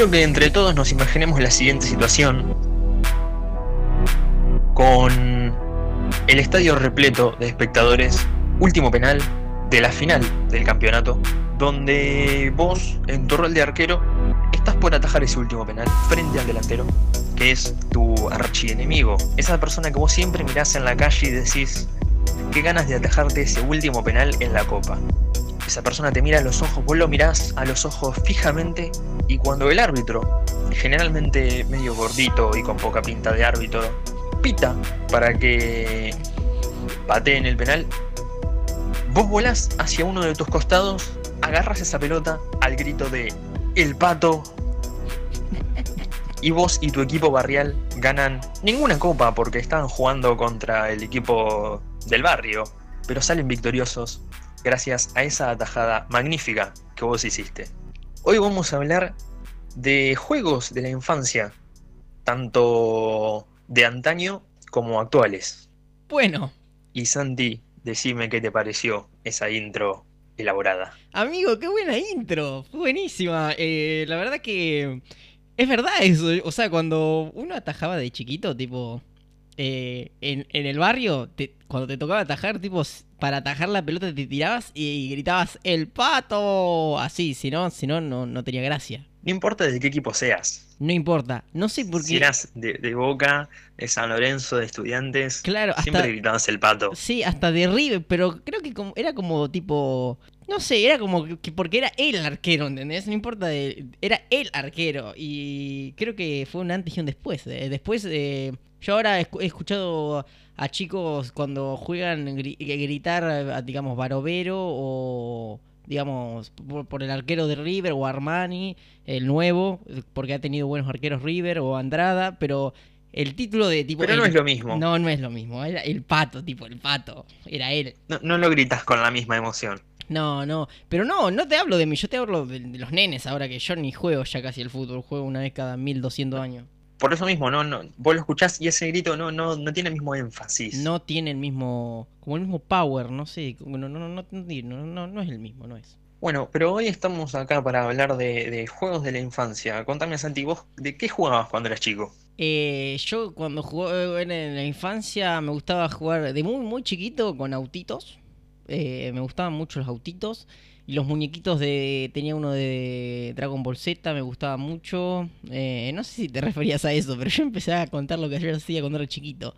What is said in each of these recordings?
Quiero que entre todos nos imaginemos la siguiente situación con el estadio repleto de espectadores, último penal de la final del campeonato, donde vos, en tu rol de arquero, estás por atajar ese último penal frente al delantero, que es tu archienemigo, esa persona que vos siempre mirás en la calle y decís, qué ganas de atajarte ese último penal en la copa. Esa persona te mira a los ojos, vos lo mirás a los ojos fijamente y cuando el árbitro, generalmente medio gordito y con poca pinta de árbitro, pita para que pateen el penal, vos volás hacia uno de tus costados, agarras esa pelota al grito de El Pato y vos y tu equipo barrial ganan ninguna copa porque estaban jugando contra el equipo del barrio, pero salen victoriosos gracias a esa atajada magnífica que vos hiciste. Hoy vamos a hablar de juegos de la infancia, tanto de antaño como actuales. Bueno. Y Santi, decime qué te pareció esa intro elaborada. Amigo, qué buena intro, fue buenísima. Eh, la verdad que es verdad eso. O sea, cuando uno atajaba de chiquito, tipo, eh, en, el barrio, cuando te tocaba atajar, tipo, para atajar la pelota te tirabas y, gritabas el pato. Así, si no, si no, no tenía gracia. No importa de qué equipo seas. No importa. No sé por qué. Si eras de, Boca, de San Lorenzo, de Estudiantes. Claro, Siempre gritabas el pato. Sí, hasta de River, pero creo que como, era como tipo. No sé, era como que porque era el arquero, ¿entendés? No importa, de, era el arquero. Y creo que fue un antes y un después. Después, de yo ahora he escuchado a chicos cuando juegan gritar, digamos, Barovero o digamos, por, el arquero de River o Armani, el nuevo, porque ha tenido buenos arqueros River o Andrada, pero el título de tipo... Pero no es lo mismo. No, no es lo mismo, era el pato, tipo, el pato, era él. No, no lo gritas con la misma emoción. No, no, pero no, no te hablo de mí, yo te hablo de, de, los nenes ahora que yo ni juego ya casi el fútbol, juego una vez cada 1200 años por eso mismo, no, no, vos lo escuchás y ese grito no, no, no tiene el mismo énfasis. No tiene el mismo, como el mismo power, no sé, no, no, no, no, no es el mismo, no es. Bueno, pero hoy estamos acá para hablar de, juegos de la infancia. Contame, Santi, vos, ¿de qué jugabas cuando eras chico? Eh, yo cuando jugaba en la infancia me gustaba jugar de muy, muy chiquito con autitos. Eh, me gustaban mucho los autitos. Y los muñequitos de. Tenía uno de Dragon Ball Z, me gustaba mucho. Eh, no sé si te referías a eso, pero yo empecé a contar lo que yo hacía cuando era chiquito.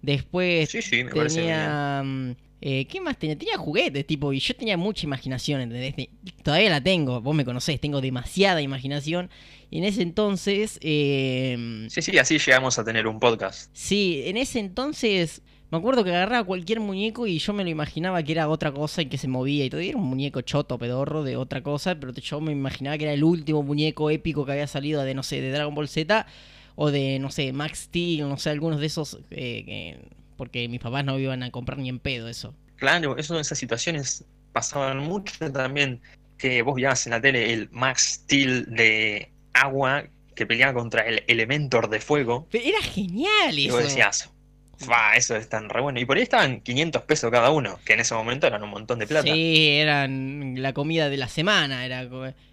Después sí, sí, me tenía. Mm, eh, ¿Qué más tenía? Tenía juguetes, tipo, y yo tenía mucha imaginación, ¿entendés? Todavía la tengo, vos me conocés, tengo demasiada imaginación. Y en ese entonces. Eh, sí, sí, así llegamos a tener un podcast. Sí, en ese entonces me acuerdo que agarraba cualquier muñeco y yo me lo imaginaba que era otra cosa y que se movía y todo. era un muñeco choto, pedorro de otra cosa, pero yo me imaginaba que era el último muñeco épico que había salido de, no sé, de Dragon Ball Z o de, no sé, Max Steel, no sé, algunos de esos, eh, porque mis papás no iban a comprar ni en pedo eso. Claro, eso, esas situaciones pasaban mucho también, que vos veías en la tele el Max Steel de agua que peleaba contra el Elementor de fuego. era genial eso. Y vos decías, eso es tan re bueno. Y por ahí estaban 500 pesos cada uno, que en ese momento eran un montón de plata. Sí, eran la comida de la semana, era,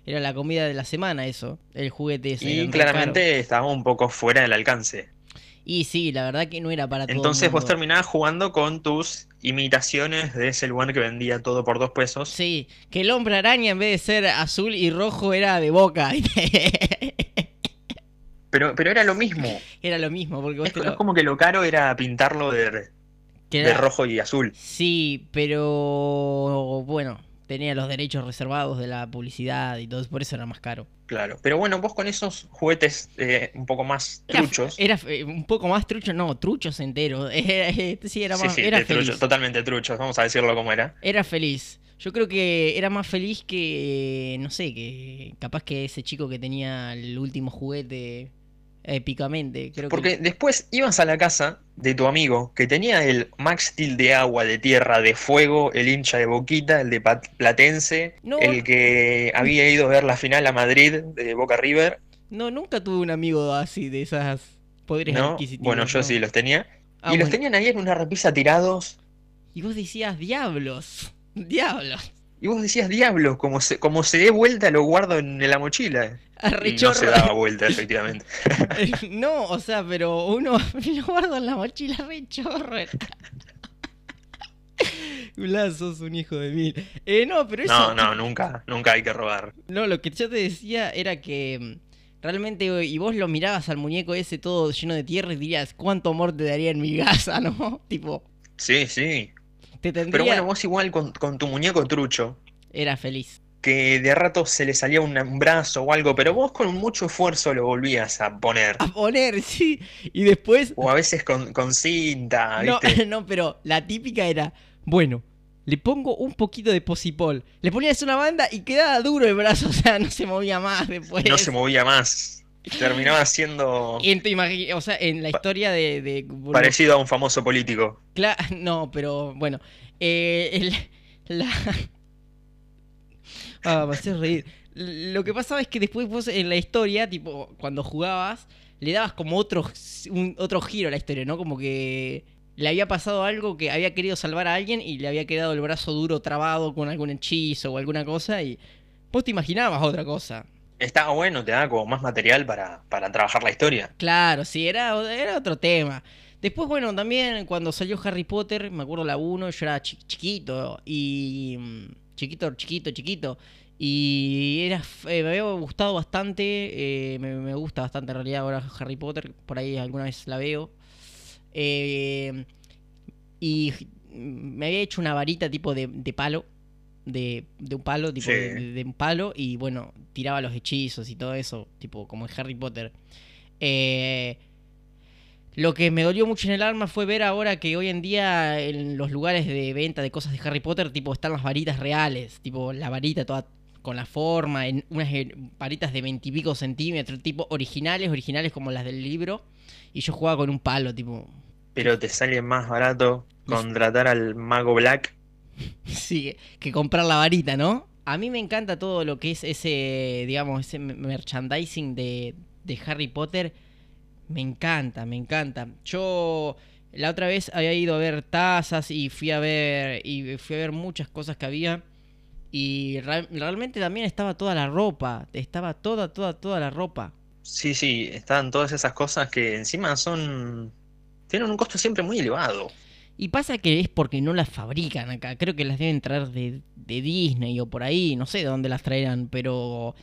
era la comida de la semana eso, el juguete ese. Y claramente estaba un poco fuera del alcance. Y sí, la verdad que no era para todo Entonces vos terminabas jugando con tus imitaciones de ese lugar que vendía todo por dos pesos. Sí, que el hombre araña en vez de ser azul y rojo era de boca. Pero, pero era lo mismo. Era lo mismo, porque es, como que lo caro era pintarlo de, de rojo y azul. Sí, pero bueno, tenía los derechos reservados de la publicidad y todo, por eso era más caro. Claro, pero bueno, vos con esos juguetes eh, un poco más truchos. Era, eh, un poco más truchos, no, truchos enteros. sí, era más. era feliz. totalmente truchos, vamos a decirlo como era. Era feliz. Yo creo que era más feliz que, no sé, que capaz que ese chico que tenía el último juguete épicamente. Creo Porque después ibas a la casa de tu amigo que tenía el Max Steel de agua, de tierra, de fuego, el hincha de Boquita, el de Platense, el que había ido a ver la final a Madrid de Boca River. No, nunca tuve un amigo así de esas poderes ¿No? Bueno, yo sí los tenía. Ah, y los tenían ahí en una repisa tirados. Y vos decías, diablos, diablos. Y vos decías, diablo, como se, como se dé vuelta lo guardo en la mochila. Y no se daba vuelta, efectivamente. no, o sea, pero uno lo guarda en la mochila rechorro. Blas, sos un hijo de mil. Eh, no, pero eso. No, no, nunca, nunca hay que robar. No, lo que yo te decía era que mm, realmente, y vos lo mirabas al muñeco ese todo lleno de tierra y dirías, ¿cuánto amor te daría en mi casa, no? Tipo, Sí, sí. Te tendría... Pero bueno, vos igual con, con tu muñeco trucho, Era feliz. que de rato se le salía un, brazo o algo, pero vos con mucho esfuerzo lo volvías a poner. A poner, sí. Y después... O a veces con, con cinta, No, no, pero la típica era, bueno, le pongo un poquito de posipol. Le ponías una banda y quedaba duro el brazo, o sea, no se movía más después. No se movía más. Terminaba siendo Y en tu o sea, en la historia de... de parecido a un famoso político. No, pero bueno. eh, el- la... Ah, me haces reír. Lo que pasaba es que después vos en la historia, tipo, cuando jugabas, le dabas como otro, un- otro giro a la historia, ¿no? Como que le había pasado algo que había querido salvar a alguien y le había quedado el brazo duro trabado con algún hechizo o alguna cosa y vos te imaginabas otra cosa. Estaba bueno, te da como más material para, para trabajar la historia. Claro, sí, era, era otro tema. Después, bueno, también cuando salió Harry Potter, me acuerdo la 1, yo era chi- chiquito y... mm, Chiquito, chiquito, chiquito. Y era, eh, me había gustado bastante, eh, me, gusta bastante en realidad ahora Harry Potter, por ahí alguna vez la veo. Eh, y me había hecho una varita tipo de palo, de, de un palo, tipo Sí. de, de un palo, y bueno, tiraba los hechizos y todo eso, tipo como en Harry Potter. Eh, lo que me dolió mucho en el alma fue ver ahora que hoy en día en los lugares de venta de cosas de Harry Potter, tipo, están las varitas reales, tipo, la varita toda con la forma, en unas eh, varitas de veintipico centímetros, tipo, originales, originales como las del libro, y yo jugaba con un palo, tipo, Pero te sale más barato contratar al mago Black. sí, que comprar la varita, ¿no? A mí me encanta todo lo que es ese, digamos, ese me- merchandising de, de Harry Potter. Me encanta, me encanta. Yo la otra vez había ido a ver tazas y fui a ver y fui a ver muchas cosas que había y real- realmente también estaba toda la ropa, estaba toda toda toda la ropa. Sí, sí, están todas esas cosas que encima son... Tienen un costo siempre muy elevado. Y pasa que es porque no las fabrican acá. Creo que las deben traer de, de Disney o por ahí. No sé de dónde las traerán. Pero,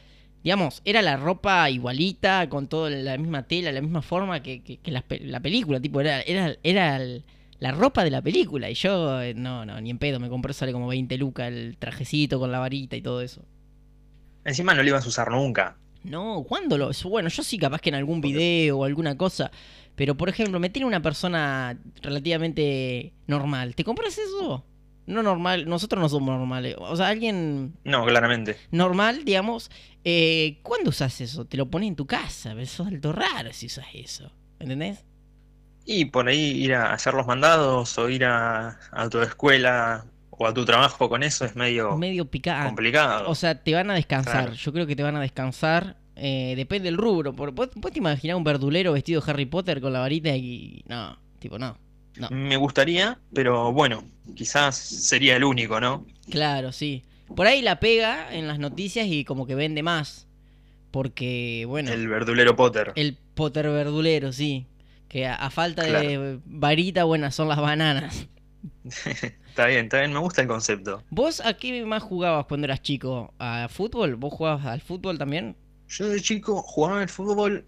digamos, era la ropa igualita, con toda la misma tela, la misma forma que, que- que la, pe- la película. Tipo, era, era, era el- la ropa de la película. Y yo, eh, no, no, ni en pedo. Me compré, sale como 20 lucas el trajecito con la varita y todo eso. Encima no lo ibas a usar nunca. No, ¿cuándo lo? Bueno, yo sí, capaz que en algún video o alguna cosa. Pero, por ejemplo, me tiene una persona relativamente normal. ¿Te compras eso? No normal, nosotros no somos normales. O sea, alguien No, claramente. normal, digamos, eh, ¿cuándo usas eso? Te lo pones en tu casa, pero sos alto raro si usas eso. ¿Entendés? Y por ahí ir a hacer los mandados o ir a, a tu escuela o a tu trabajo con eso es medio Medio picante. complicado. O sea, te van a descansar. Claro. Yo creo que te van a descansar. Eh, depende del rubro. Por- ¿Vos, vos te imaginás un verdulero vestido de Harry Potter con la varita y. No, tipo, no. No. Me gustaría, pero bueno, quizás sería el único, ¿no? Claro, sí. Por ahí la pega en las noticias y como que vende más. Porque, bueno, el, El verdulero Potter. Potter verdulero, sí. Que a, a falta de varita, buenas son las bananas. Está bien, está bien, me gusta el concepto. ¿Vos a qué más jugabas cuando eras chico? ¿A fútbol? ¿Vos jugabas al fútbol también? Yo de chico jugaba al fútbol.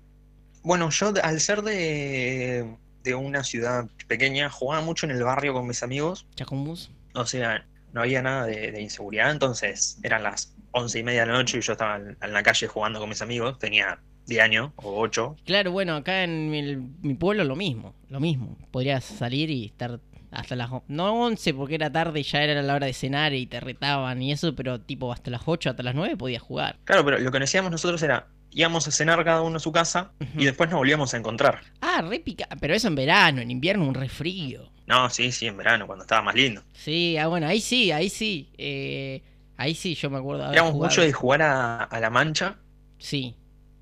Bueno, yo al ser de, de una ciudad pequeña, jugaba mucho en el barrio con mis amigos. ¿Chacumbus? O sea, no había nada de, de inseguridad, entonces eran las once y media de la noche y yo estaba en, en la calle jugando con mis amigos. Tenía 10 años o 8. Claro, bueno, acá en mi, mi pueblo lo mismo, lo mismo. Podrías salir y estar hasta las... No 11 porque era tarde y ya era la hora de cenar y te retaban y eso, pero tipo hasta las 8, hasta las 9 podías jugar. Claro, pero lo que decíamos nosotros era, íbamos a cenar cada uno a su casa y después nos volvíamos a encontrar. Ah, re pica... Pero eso en verano, en invierno un refrío. No, sí, sí, en verano, cuando estaba más lindo. Sí, ah, bueno, ahí sí, ahí sí. eh, ahí sí, yo me acuerdo. Éramos mucho de jugar a, a la mancha. Sí.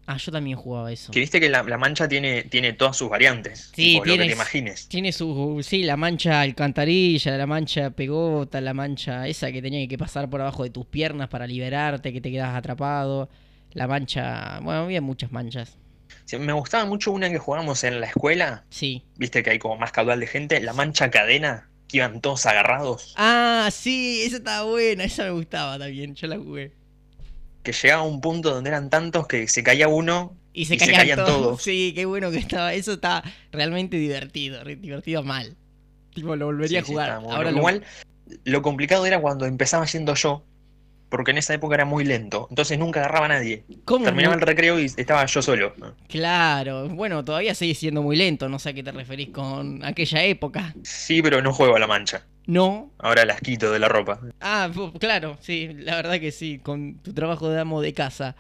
Ah, yo también jugaba eso. Que viste que la, la mancha tiene, tiene todas sus variantes. Sí, tipo, lo que tiene- te imagines. Tiene su, sí, la mancha alcantarilla, la mancha pegota, la mancha esa que tenía que pasar por abajo de tus piernas para liberarte, que te quedas atrapado. La mancha, bueno, había muchas manchas. Sí, me gustaba mucho una que jugábamos en la escuela. Sí. Viste que hay como más caudal de gente. La mancha cadena, que iban todos agarrados. Ah, sí, esa estaba buena, esa me gustaba también, yo la jugué. Que llegaba a un punto donde eran tantos que se caía uno. Y se Y se caían, todos. todos. Sí, qué bueno que estaba. Eso está realmente divertido, divertido mal. Tipo, lo volvería Sí, a jugar. Ahora lo- Igual, lo complicado era cuando empezaba siendo yo. Porque en esa época era muy lento. Entonces nunca agarraba a nadie. ¿Cómo? Terminaba el recreo y estaba yo solo. Claro, bueno, todavía sigue siendo muy lento, no sé a qué te referís con aquella época. Sí, pero no juego a la mancha. No. Ahora las quito de la ropa. Ah, claro, sí, la verdad que sí, con tu trabajo de amo de casa.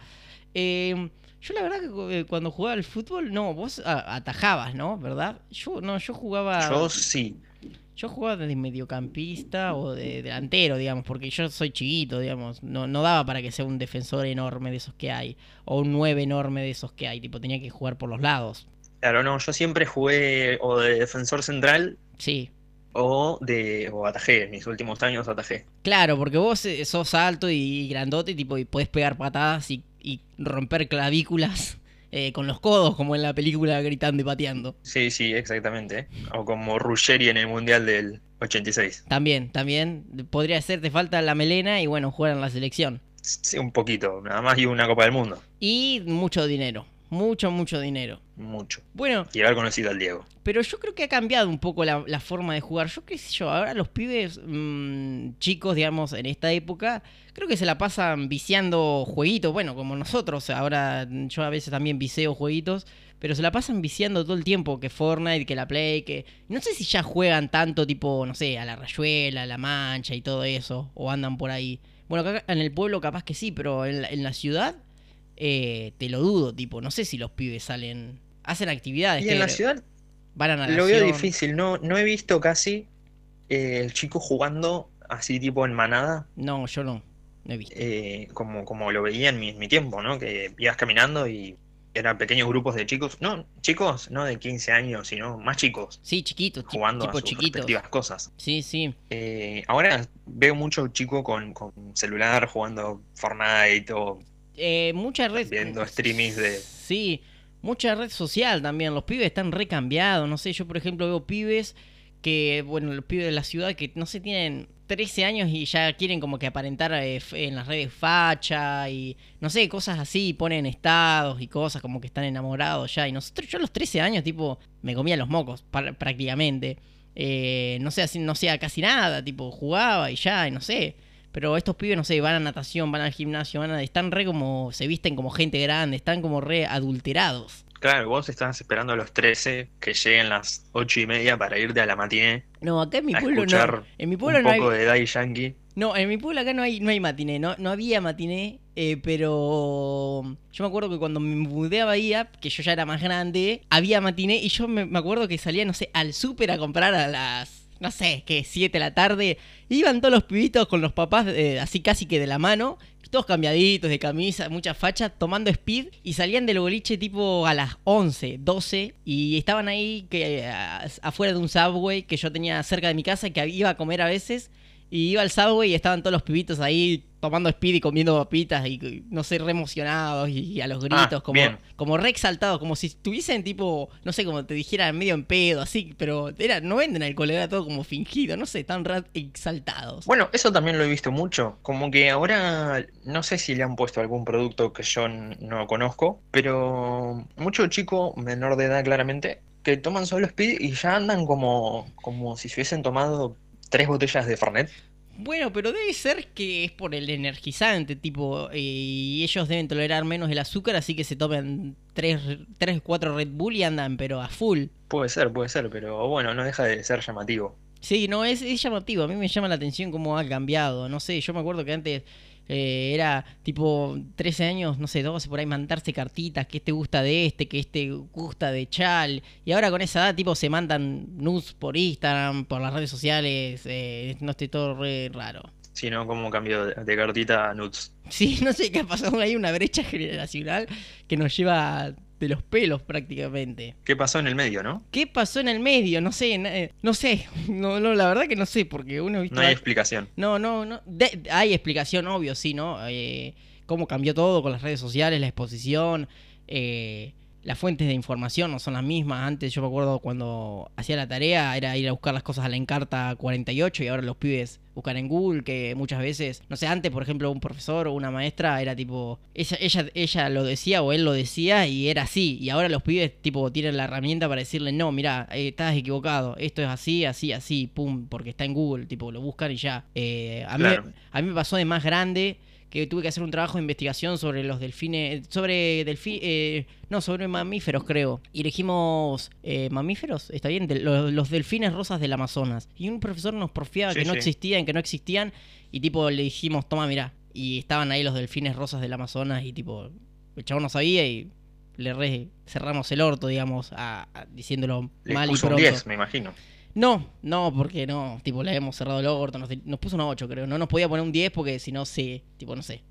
Eh, yo la verdad que eh, cuando jugaba al fútbol, no, vos atajabas, ¿no? ¿Verdad? Yo no, yo jugaba... Yo sí. Yo jugaba de mediocampista o de delantero, digamos, porque yo soy chiquito, digamos. No, no daba para que sea un defensor enorme de esos que hay. O un 9 enorme de esos que hay. Tipo, tenía que jugar por los lados. Claro, no, yo siempre jugué o de defensor central Sí. O de o atajé. En mis últimos años atajé. Claro, porque vos eh, sos alto y grandote, tipo, y podés pegar patadas y, y romper clavículas eh, con los codos, como en la película gritando y pateando. Sí, sí, exactamente. O como Ruggeri en el Mundial del 86. También, también. Podría ser, te falta la melena y bueno, jugar en la selección. Sí, un poquito, nada más y una Copa del Mundo. Y mucho dinero. Mucho, mucho dinero. Mucho. Bueno, Y haber conocido al Diego. Pero yo creo que ha cambiado un poco la, la forma de jugar. Yo qué sé yo, ahora los pibes mm, chicos, digamos, en esta época, creo que se la pasan viciando jueguitos. Bueno, como nosotros, ahora yo a veces también viseo jueguitos, pero se la pasan viciando todo el tiempo, que Fortnite, que la Play, que... No sé si ya juegan tanto tipo, no sé, a la Rayuela, a la Mancha y todo eso, o andan por ahí. Bueno, acá en el pueblo capaz que sí, pero en la, en la ciudad eh, te lo dudo, tipo, no sé si los pibes salen... Hacen actividades. Y en la ciudad Van a lo veo difícil. No, no he visto casi eh, el chico jugando así tipo en manada. No, yo no. No he visto. eh, como, como lo veía en mi, tiempo, ¿no? Que ibas caminando y eran pequeños grupos de chicos. No, chicos, no de 15 años, sino más chicos. sí, chiquitos, Jugando tipo a sus chiquitos. respectivas cosas. Sí, sí. Eh, ahora veo mucho chico con, con celular jugando Fortnite o Eh, mucha red. viendo streamings de... Sí, mucha red social también. Los pibes están recambiados. No sé, yo por ejemplo veo pibes que, bueno, los pibes de la ciudad que no sé, tienen 13 años y ya quieren como que aparentar eh, en las redes facha y no sé, cosas así, ponen estados y cosas como que están enamorados ya. Y nosotros, yo a los 13 años, tipo, me comía los mocos prácticamente. Eh, no sé, no hacía casi nada, tipo, jugaba y ya, y no sé. Pero estos pibes, no sé, van a natación, van al gimnasio, van a, están re como, se visten como gente grande, están como re adulterados. Claro, vos estás esperando a los 13 que lleguen las 8 y media para irte a la matiné No, acá en mi pueblo no. En mi pueblo un no hay, poco de Daddy Yankee. No, en mi pueblo acá no hay, no hay matiné, no, no había matiné, eh, pero yo me acuerdo que cuando me mudé a Bahía, que yo ya era más grande, había matiné y yo me, me acuerdo que salía, no sé, al súper a comprar a las, no sé, que 7 de la tarde, iban todos los pibitos con los papás eh, así casi que de la mano, todos cambiaditos de camisa, mucha facha, tomando speed y salían del boliche tipo a las 11, 12 y estaban ahí que eh, afuera de un subway que yo tenía cerca de mi casa que iba a comer a veces y iba al subway y estaban todos los pibitos ahí tomando speed y comiendo papitas y no sé, re emocionados y, y a los gritos, Ah, como, bien. como re exaltados, como si estuviesen tipo, no sé, como te dijera medio en pedo, así, pero era, no venden alcohol, era todo como fingido, no sé, tan re exaltados. Bueno, eso también lo he visto mucho. Como que ahora no sé si le han puesto algún producto que yo no conozco, pero mucho chico menor de edad claramente que toman solo speed y ya andan como, como si se hubiesen tomado tres botellas de Fernet. Bueno, pero debe ser que es por el energizante, tipo, eh, y ellos deben tolerar menos el azúcar, así que se tomen 3, 3 4 Red Bull y andan, pero a full. Puede ser, puede ser, pero bueno, no deja de ser llamativo. Sí, no, es, es llamativo. A mí me llama la atención cómo ha cambiado. No sé, yo me acuerdo que antes eh, era tipo 13 años, no sé, 12 por ahí mandarse cartitas, que este gusta de este, que este gusta de Chal. Y ahora con esa edad, tipo, se mandan nudes por Instagram, por las redes sociales. eh, no estoy todo re raro. Sino como cambio de, de cartita a nudes. Sí, no sé qué ha pasado. Hay una brecha generacional que nos lleva de los pelos prácticamente. ¿Qué pasó en el medio, no? ¿Qué pasó en el medio? No sé, eh, no sé. No, no, la verdad que no sé, porque uno ¿viste? No hay explicación. No, no, no. De- hay explicación, obvio, sí, ¿no? Eh, cómo cambió todo con las redes sociales, la exposición, eh, las fuentes de información no son las mismas. Antes yo me acuerdo cuando hacía la tarea era ir a buscar las cosas a la Encarta 48 y ahora los pibes buscan en Google, que muchas veces, no sé, antes por ejemplo un profesor o una maestra era tipo, ella, ella, ella lo decía o él lo decía y era así. Y ahora los pibes tipo tienen la herramienta para decirle, no, mira, eh, estás equivocado, esto es así, así, así, pum, porque está en Google, tipo, lo buscan y ya. Eh, a, mí, a mí me pasó de más grande que tuve que hacer un trabajo de investigación sobre los delfines, sobre delfi, eh, no, sobre mamíferos creo. Y elegimos eh, mamíferos, está bien, De- los, los delfines rosas del Amazonas. Y un profesor nos porfiaba Sí, que no sí. existían, que no existían, y tipo le dijimos, toma, mirá. Y estaban ahí los delfines rosas del Amazonas y tipo, el chabón no sabía y le re cerramos el orto, digamos, a- a- diciéndolo Le mal y puso un pronto. 10, me imagino. No, no, porque no, tipo, le hemos cerrado el orto, nos, nos puso un 8, creo. No nos podía poner un 10 porque si no, sí, tipo, no sé.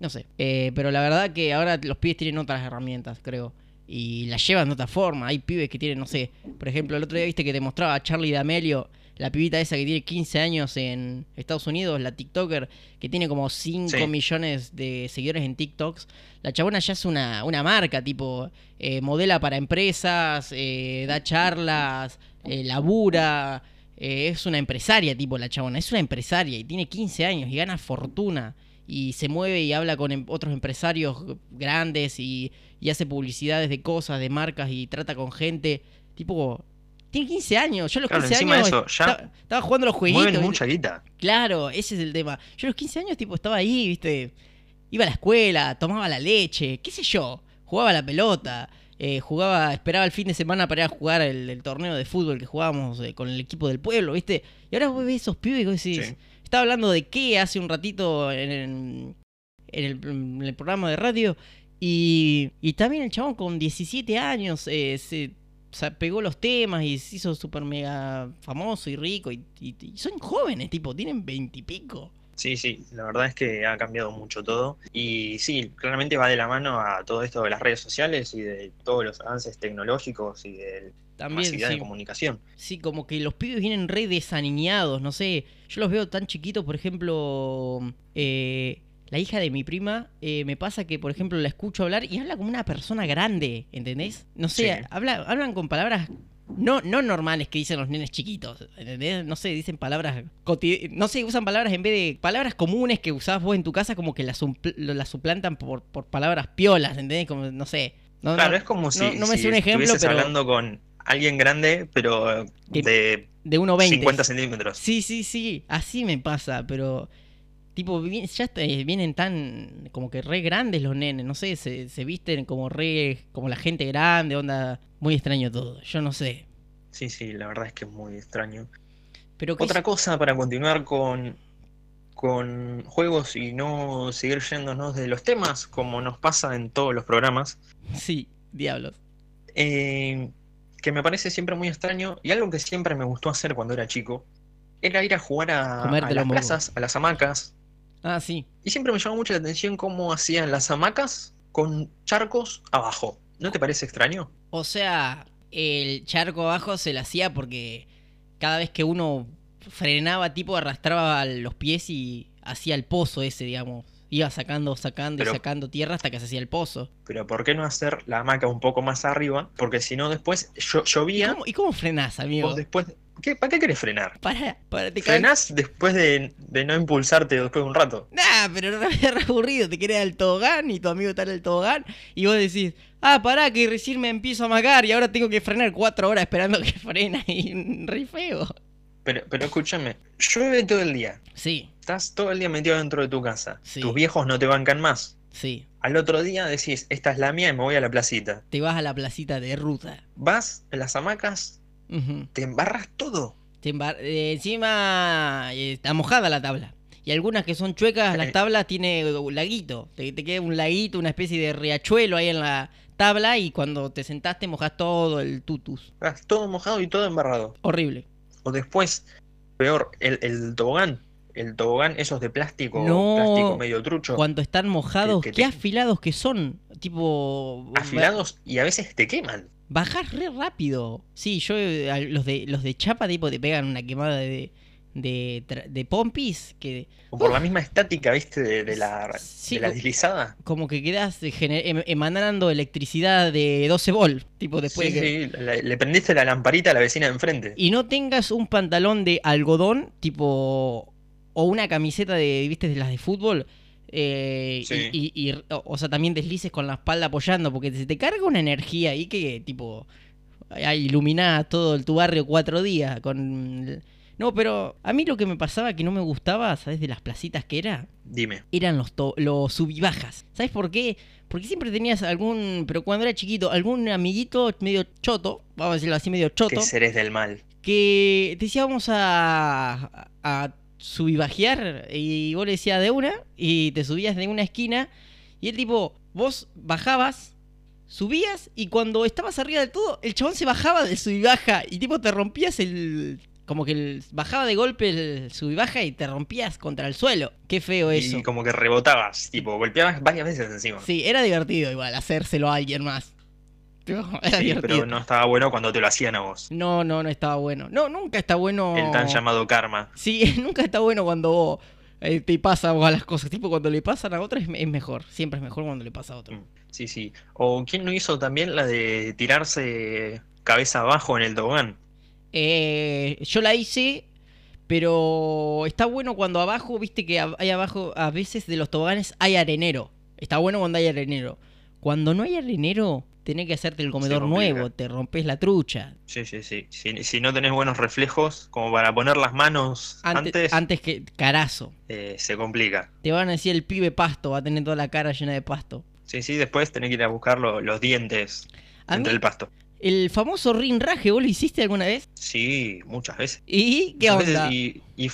No sé. Eh, pero la verdad que ahora los pibes tienen otras herramientas, creo. Y las llevan de otra forma. Hay pibes que tienen, no sé. Por ejemplo, el otro día viste que te mostraba a Charlie D'Amelio, la pibita esa que tiene 15 años en Estados Unidos, la TikToker, que tiene como 5 Sí. millones de seguidores en TikToks. La chabona ya es una, una marca, tipo, eh, modela para empresas, eh, da charlas, eh, labura. eh, es una empresaria, tipo, la chabona. Es una empresaria y tiene 15 años y gana fortuna. Y se mueve y habla con em- otros empresarios grandes y, y hace publicidades de cosas, de marcas y trata con gente. Tipo, tiene 15 años. Yo a los Claro, 15 encima de años eso, ya estaba, estaba jugando los jueguitos. Mueven mucha guita. Claro, ese es el tema. Yo a los 15 años, tipo, estaba ahí, viste. Iba a la escuela, tomaba la leche, qué sé yo. Jugaba a la pelota. Eh, jugaba, esperaba el fin de semana para ir a jugar el, el torneo de fútbol que jugábamos eh, con el equipo del pueblo, ¿viste? Y ahora vos ves esos pibes y vos decís, Sí. estaba hablando de qué hace un ratito en, en- en el, en el programa de radio. Y, y también el chabón con 17 años eh, se, se pegó los temas y se hizo súper mega famoso y rico. Y, y- y son jóvenes, tipo, tienen 20 y pico. Sí, sí, la verdad es que ha cambiado mucho todo. Y sí, claramente va de la mano a todo esto de las redes sociales y de todos los avances tecnológicos y de la También, masividad sí. de comunicación. Sí, como que los pibes vienen re desaniñados, no sé. Yo los veo tan chiquitos, por ejemplo, eh, la hija de mi prima, eh, me pasa que, por ejemplo, la escucho hablar y habla como una persona grande, ¿entendés? No sé, Sí. habla, hablan con palabras no, no normales que dicen los nenes chiquitos, ¿entendés? No sé, dicen palabras no sé, usan palabras en vez de palabras comunes que usabas vos en tu casa, como que las, supl- las suplantan por, por palabras piolas, ¿entendés? Como, no sé. No, Claro, no, es como si, no me si sé un ejemplo, pero- hablando con alguien grande, pero Que- de de 1.20. 50 centímetros. Sí, sí, sí, así me pasa, pero tipo, ya vienen tan como que re grandes los nenes, no sé, se, se visten como re, como la gente grande, onda, muy extraño todo, yo no sé. Sí, sí, la verdad es que es muy extraño. Pero ¿qué Otra es- cosa para continuar con, con juegos y no seguir yéndonos de los temas, como nos pasa en todos los programas, Sí, diablos. eh, que me parece siempre muy extraño y algo que siempre me gustó hacer cuando era chico, era ir a jugar a, las plazas, a las hamacas, Ah, sí. y siempre me llamó mucho la atención cómo hacían las hamacas con charcos abajo. ¿No te parece extraño? O sea, el charco abajo se le hacía porque cada vez que uno frenaba, tipo, arrastraba los pies y hacía el pozo ese, digamos. Iba sacando, sacando Pero- y sacando tierra hasta que se hacía el pozo. Pero ¿por qué no hacer la hamaca un poco más arriba? Porque si no después llo- ¿Y llovía, cómo, y cómo frenás, amigo? vos después... ¿Qué, ¿Para qué querés frenar? Para, para, te caes- Frenás después de, de no impulsarte después de un rato. Nah, pero re, re aburrido, te querés al tobogán y tu amigo está en el tobogán y vos decís, ah, pará, que recién me empiezo a magar y ahora tengo que frenar cuatro horas esperando que frena y re feo. Pero, pero escúchame, llueve todo el día. Sí, Estás todo el día metido dentro de tu casa. Sí. Tus viejos no te bancan más. sí. Al otro día decís, esta es la mía y me voy a la placita. Te vas a la placita de ruta. Vas en las hamacas, Te embarras todo. Te embar- eh, encima eh, está mojada la tabla. Y algunas que son chuecas, las Eh. tablas tiene un laguito. Te, te queda un laguito, una especie de riachuelo ahí en la tabla y cuando te sentaste mojas todo el tutus. Todo mojado y todo embarrado. Horrible. O después, peor, el, el tobogán el tobogán, esos de plástico, No, plástico medio trucho, Cuando están mojados, que qué te- afilados que son. Tipo. afilados y a veces te queman. Bajás re rápido. Sí, yo eh, los de los de chapa tipo te pegan una quemada de de, de pompis que O por la misma estática, ¿viste? De, de la, Sí, de la deslizada. como que quedas gener- em- emanando electricidad de 12 volt, tipo después Sí, de que- sí, le, le prendiste la lamparita a la vecina de enfrente. y no tengas un pantalón de algodón tipo o una camiseta de viste de las de fútbol eh, Sí. y, y- y- o sea también deslices con la espalda apoyando porque se te carga una energía ahí que tipo iluminás todo tu barrio cuatro días con no pero a mí lo que me pasaba que no me gustaba sabes de las placitas que era Dime. eran los, los subibajas. ¿Sabes por qué? Porque siempre tenías algún, pero cuando era chiquito, algún amiguito medio choto, vamos a decirlo así, medio choto, ¿Qué seres del mal? que te decía vamos a, a subibajear y vos le decías de una y te subías de una esquina y el tipo, vos bajabas, subías y cuando estabas arriba del todo, el chabón se bajaba del subibaja y tipo te rompías el... Como que el- bajaba de golpe el subibaja y te rompías contra el suelo. Qué feo eso. Y como que rebotabas, tipo, golpeabas varias veces encima. Sí, era divertido igual hacérselo a alguien más. Era Sí, pero no estaba bueno cuando te lo hacían a vos. No, no, no estaba bueno. No, nunca está bueno. El tan llamado karma. Sí, nunca está bueno cuando eh, te pasa a las cosas. Tipo, cuando le pasan a otro es, es mejor. Siempre es mejor cuando le pasa a otro. Mm. Sí, sí. O quién no hizo también la de tirarse cabeza abajo en el tobogán. Eh, yo la hice, pero está bueno cuando abajo, viste que hay abajo, a veces de los toboganes hay arenero. Está bueno cuando hay arenero. Cuando no hay arenero, tenés que hacerte el comedor nuevo, te rompes la trucha. Sí, sí, sí. Si, si no tenés buenos reflejos, como para poner las manos Antes, antes, antes que carazo. eh, se complica. Te van a decir el pibe pasto, va a tener toda la cara llena de pasto. Sí, sí, después tenés que ir a buscar lo- los dientes A entre mí- el pasto. El famoso rinraje, ¿vos lo hiciste alguna vez? Sí, muchas veces. ¿Y qué onda? veces, y, y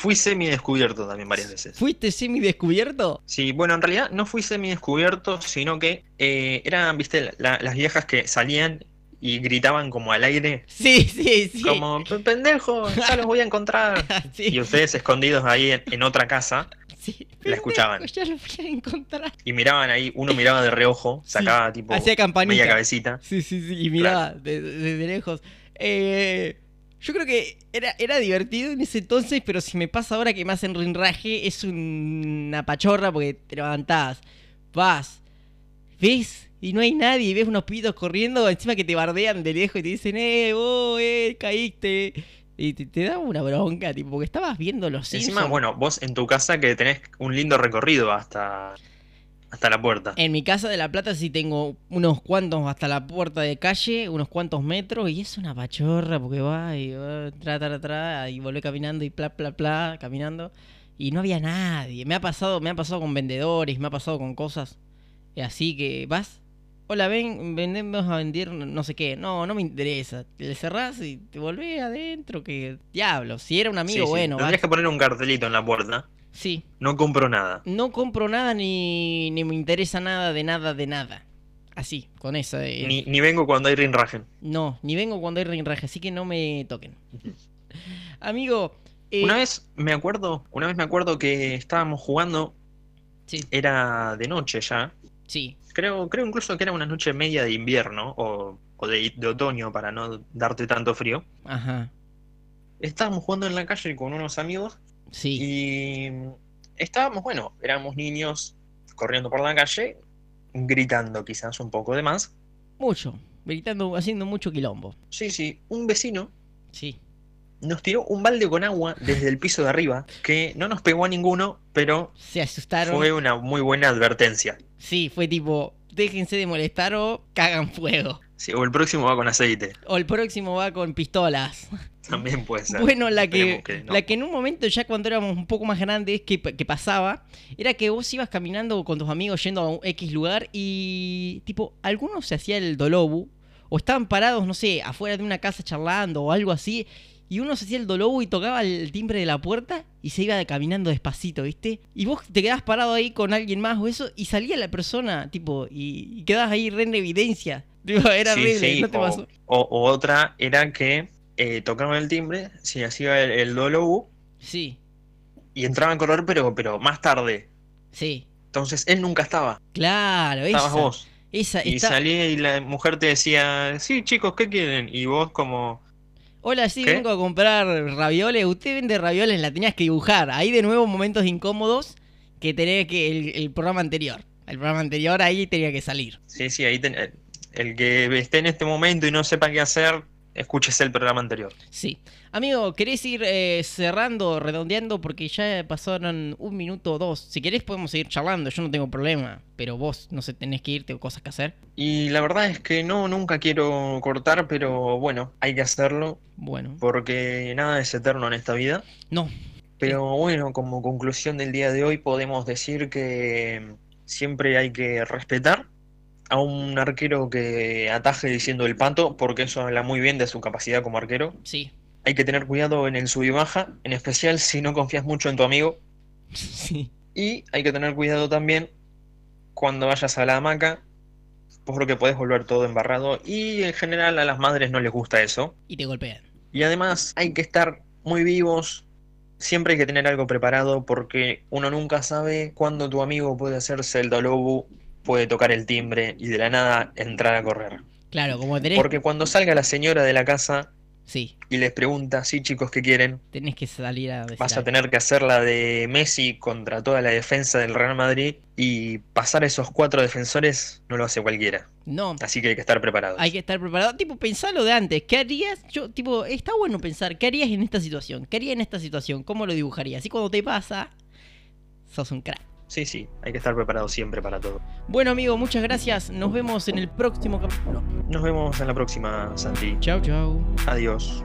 fu- fui semi-descubierto también varias veces. ¿Fuiste semi descubierto? Sí, bueno, en realidad no fui semi-descubierto, sino que eh, eran, viste, la- las viejas que salían y gritaban como al aire, Sí, sí, sí. como, "P- pendejo, ya los voy a encontrar. sí, Y ustedes escondidos ahí en, en otra casa sí. la escuchaban. Ya lo voy a encontrar. y miraban ahí, uno miraba de reojo, sacaba tipo Hacía campanita. media cabecita. Sí, sí, sí. Y miraba de- de- desde lejos. Eh, yo creo que era, era divertido en ese entonces, pero si me pasa ahora que me hacen rinraje, es un- una pachorra porque te levantás, vas, ves y no hay nadie, y ves unos pibitos corriendo, encima que te bardean de lejos y te dicen, eh, vos, eh, caíste. Y te, te da una bronca, tipo, porque estabas viendo los Encima, Simpsons. bueno, vos en tu casa que tenés un lindo recorrido hasta, hasta la puerta. En mi casa de La Plata sí tengo unos cuantos hasta la puerta de calle, unos cuantos metros, y es una pachorra porque va y va, tra, tra, tra, y volvé caminando y bla, bla, bla, caminando. Y no había nadie. Me ha pasado, me ha pasado con vendedores, me ha pasado con cosas eh, así que vas. Hola, ven, vendemos a vender no sé qué. No, no me interesa. Le cerrás y te volvés adentro, que diablo. Si era un amigo, sí. bueno, Tendrías que poner un cartelito en la puerta. Sí. No compro nada. No compro nada ni, ni me interesa nada de nada de nada. Así, con eso. eh, Ni, ni vengo cuando hay rinraje. No, ni vengo cuando hay rinraje, así que no me toquen. Amigo, eh, Una vez me acuerdo, una vez me acuerdo que estábamos jugando, Sí, era de noche ya. sí. Creo, creo incluso que era una noche media de invierno o, o de, de otoño para no darte tanto frío. Ajá. Estábamos jugando en la calle con unos amigos Sí. y estábamos, bueno, éramos niños corriendo por la calle, gritando quizás un poco de más. Mucho. Gritando, haciendo mucho quilombo. Sí, sí, un vecino Sí. nos tiró un balde con agua desde el piso de arriba, que no nos pegó a ninguno, pero Se asustaron. fue una muy buena advertencia. Sí, fue tipo, déjense de molestar o cagan fuego. Sí, o el próximo va con aceite, O el próximo va con pistolas. también puede ser. Bueno, la que, no. la que en un momento, ya cuando éramos un poco más grandes, que, que pasaba, era que vos ibas caminando con tus amigos yendo a un X lugar y, tipo, algunos se hacía el dolobu, o estaban parados, no sé, afuera de una casa charlando o algo así, y uno se hacía el dolobu y tocaba el timbre de la puerta y se iba caminando despacito, ¿viste? Y vos te quedabas parado ahí con alguien más o eso, y salía la persona, tipo, y, y quedabas ahí re en evidencia. Tipo, era Sí, horrible, sí, ¿no te o, pasó? o- o otra era que eh, tocaban el timbre, si hacía el, el dolobu, Sí. y entraba a correr, pero, pero más tarde. Sí. Entonces él nunca estaba. Claro, Estabas esa. vos. Esa Y está- salía y la mujer te decía, sí, chicos, ¿qué quieren? Y vos como, Hola, sí, ¿Qué? vengo a comprar ravioles. Usted vende ravioles, la tenías que dibujar. Ahí de nuevo momentos incómodos que tenés que el, el programa anterior. El programa anterior ahí tenía que salir. sí, sí, ahí ten- el- que esté en este momento y no sepa qué hacer, escúchese el programa anterior. Sí. Amigo, ¿querés ir eh, cerrando, redondeando? Porque ya pasaron un minuto o dos. Si querés podemos seguir charlando, yo no tengo problema. Pero vos, no sé, tenés que irte o cosas que hacer. Y la verdad es que no, nunca quiero cortar, pero bueno, hay que hacerlo Bueno, porque nada es eterno en esta vida. no. Pero bueno, como conclusión del día de hoy podemos decir que siempre hay que respetar a un arquero que ataje diciendo el pato, porque eso habla muy bien de su capacidad como arquero. Sí. Hay que tener cuidado en el sub y baja, en especial si no confías mucho en tu amigo. Sí. Y hay que tener cuidado también cuando vayas a la hamaca, porque puedes volver todo embarrado. Y en general a las madres no les gusta eso. Y te golpean. Y además hay que estar muy vivos. Siempre hay que tener algo preparado porque uno nunca sabe cuándo tu amigo puede hacerse el dolobu, puede tocar el timbre y de la nada entrar a correr. Claro, como tenés. Porque cuando salga la señora de la casa Sí, y les pregunta, sí chicos, ¿qué quieren? tenés que salir a decir Vas a tener que hacer la de Messi contra toda la defensa del Real Madrid y pasar esos cuatro defensores no lo hace cualquiera. No, Así que hay que estar preparados. hay que estar preparado. Tipo, pensalo de antes. ¿Qué harías? Yo, tipo, está bueno pensar. ¿Qué harías en esta situación? ¿Qué harías en esta situación? ¿Cómo lo dibujarías? Y cuando te pasa, sos un crack. Sí, sí, hay que estar preparado siempre para todo. Bueno, amigo, muchas gracias. Nos vemos en el próximo capítulo. Nos vemos en la próxima, Santi. Chau, chau. Adiós.